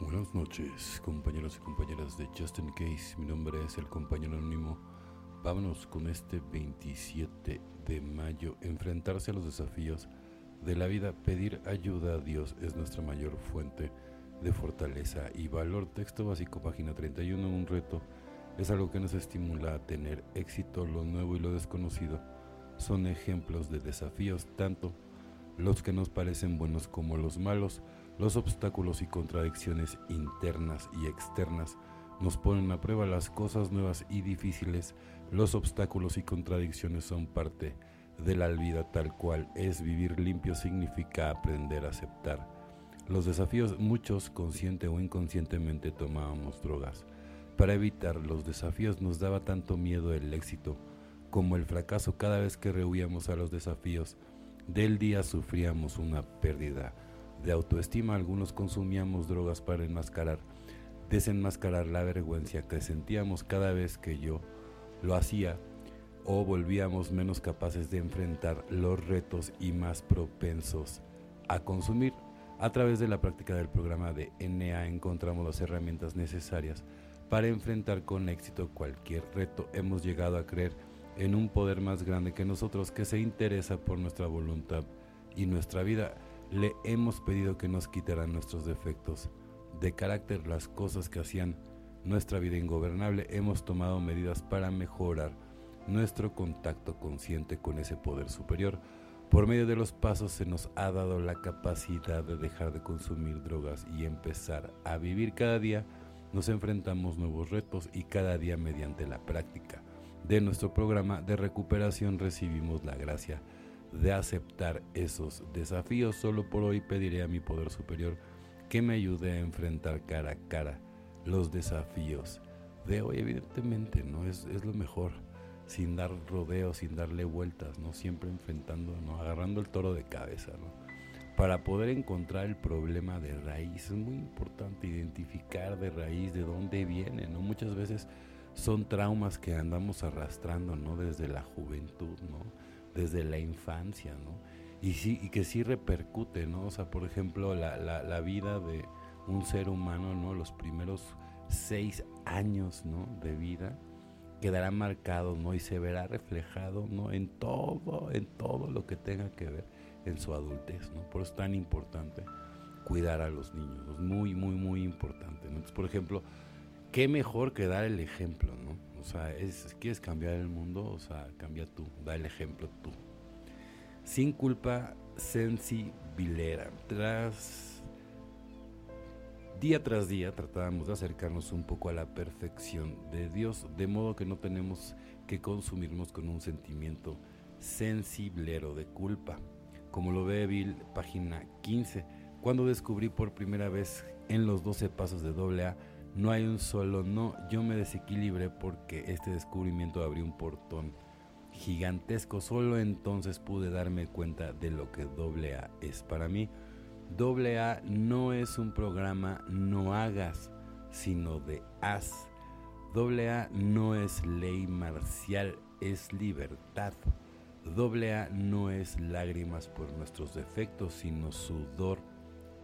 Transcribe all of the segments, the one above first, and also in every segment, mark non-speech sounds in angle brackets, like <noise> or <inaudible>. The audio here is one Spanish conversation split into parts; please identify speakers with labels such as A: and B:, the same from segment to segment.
A: Buenas noches, compañeros y compañeras de Justin Case. Mi nombre es el compañero anónimo. Vámonos con este 27 de mayo. Enfrentarse a los desafíos de la vida. Pedir ayuda a Dios es nuestra mayor fuente de fortaleza y valor. Texto básico, página 31. Un reto es algo que nos estimula a tener éxito. Lo nuevo y lo desconocido son ejemplos de desafíos, tanto los que nos parecen buenos como los malos. Los obstáculos y contradicciones internas y externas nos ponen a prueba las cosas nuevas y difíciles. Los obstáculos y contradicciones son parte de la vida tal cual es. Vivir limpio significa aprender a aceptar. Los desafíos muchos consciente o inconscientemente tomábamos drogas. Para evitar los desafíos nos daba tanto miedo el éxito como el fracaso cada vez que rehuíamos a los desafíos del día sufríamos una pérdida de autoestima. Algunos consumíamos drogas para enmascarar, desenmascarar la vergüenza que sentíamos cada vez que yo lo hacía o volvíamos menos capaces de enfrentar los retos y más propensos a consumir. A través de la práctica del programa de NA encontramos las herramientas necesarias para enfrentar con éxito cualquier reto. Hemos llegado a creer en un poder más grande que nosotros que se interesa por nuestra voluntad y nuestra vida. Le hemos pedido que nos quitaran nuestros defectos de carácter, las cosas que hacían nuestra vida ingobernable. Hemos tomado medidas para mejorar nuestro contacto consciente con ese poder superior. Por medio de los pasos se nos ha dado la capacidad de dejar de consumir drogas y empezar a vivir cada día. Nos enfrentamos nuevos retos y cada día mediante la práctica de nuestro programa de recuperación recibimos la gracia de aceptar esos desafíos. Solo por hoy pediré a mi poder superior que me ayude a enfrentar cara a cara los desafíos de hoy. Evidentemente, ¿no? Es, es lo mejor, sin dar rodeos, sin darle vueltas, ¿no? Siempre enfrentando, ¿no? Agarrando el toro de cabeza, ¿no? Para poder encontrar el problema de raíz, es muy importante identificar de raíz de dónde viene, ¿no? Muchas veces son traumas que andamos arrastrando, ¿no? Desde la juventud, ¿no? Desde la infancia, ¿no? Y, sí, y que sí repercute, ¿no? O sea, por ejemplo, la, la, la vida de un ser humano, ¿no? Los primeros seis años, ¿no? De vida quedará marcado, ¿no? Y se verá reflejado, ¿no? En todo, en todo lo que tenga que ver en su adultez, ¿no? Por eso es tan importante cuidar a los niños, es muy, muy, muy importante. ¿no? Entonces, por ejemplo, qué mejor que dar el ejemplo, ¿no? O sea, es, quieres cambiar el mundo, o sea, cambia tú, da el ejemplo tú. Sin culpa, sensibilera. Tras día tras día tratábamos de acercarnos un poco a la perfección de Dios, de modo que no tenemos que consumirnos con un sentimiento sensiblero de culpa. Como lo ve Bill, página 15, cuando descubrí por primera vez en los 12 pasos de doble A no hay un solo no. Yo me desequilibré porque este descubrimiento abrió un portón gigantesco. Solo entonces pude darme cuenta de lo que AA es para mí. AA no es un programa no hagas, sino de haz. AA no es ley marcial, es libertad. AA no es lágrimas por nuestros defectos, sino sudor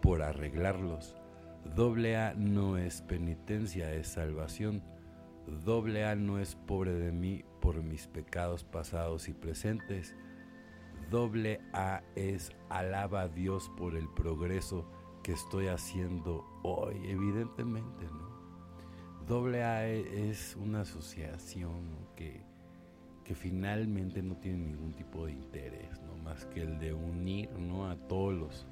A: por arreglarlos. Doble A no es penitencia, es salvación. Doble A no es pobre de mí por mis pecados pasados y presentes. Doble A es alaba a Dios por el progreso que estoy haciendo hoy, evidentemente, ¿no? Doble A es una asociación que, que finalmente no tiene ningún tipo de interés, ¿no? Más que el de unir, ¿no? A todos los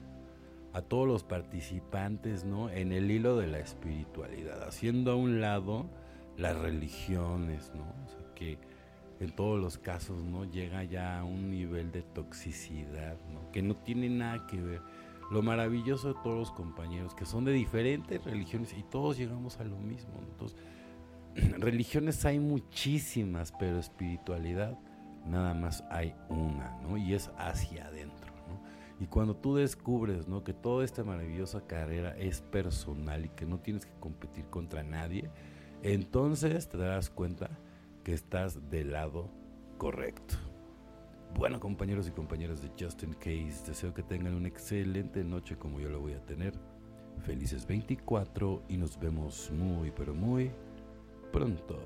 A: a todos los participantes ¿no? en el hilo de la espiritualidad, haciendo a un lado las religiones, ¿no? O sea, que en todos los casos no llega ya a un nivel de toxicidad, ¿no? que no tiene nada que ver. Lo maravilloso de todos los compañeros, que son de diferentes religiones y todos llegamos a lo mismo. Entonces, <clears throat> religiones hay muchísimas, pero espiritualidad nada más hay una, ¿no? Y es hacia adentro. Y cuando tú descubres ¿no? que toda esta maravillosa carrera es personal y que no tienes que competir contra nadie, entonces te darás cuenta que estás del lado correcto. Bueno, compañeros y compañeras de Justin Case, deseo que tengan una excelente noche como yo lo voy a tener. Felices 24 y nos vemos muy pero muy pronto.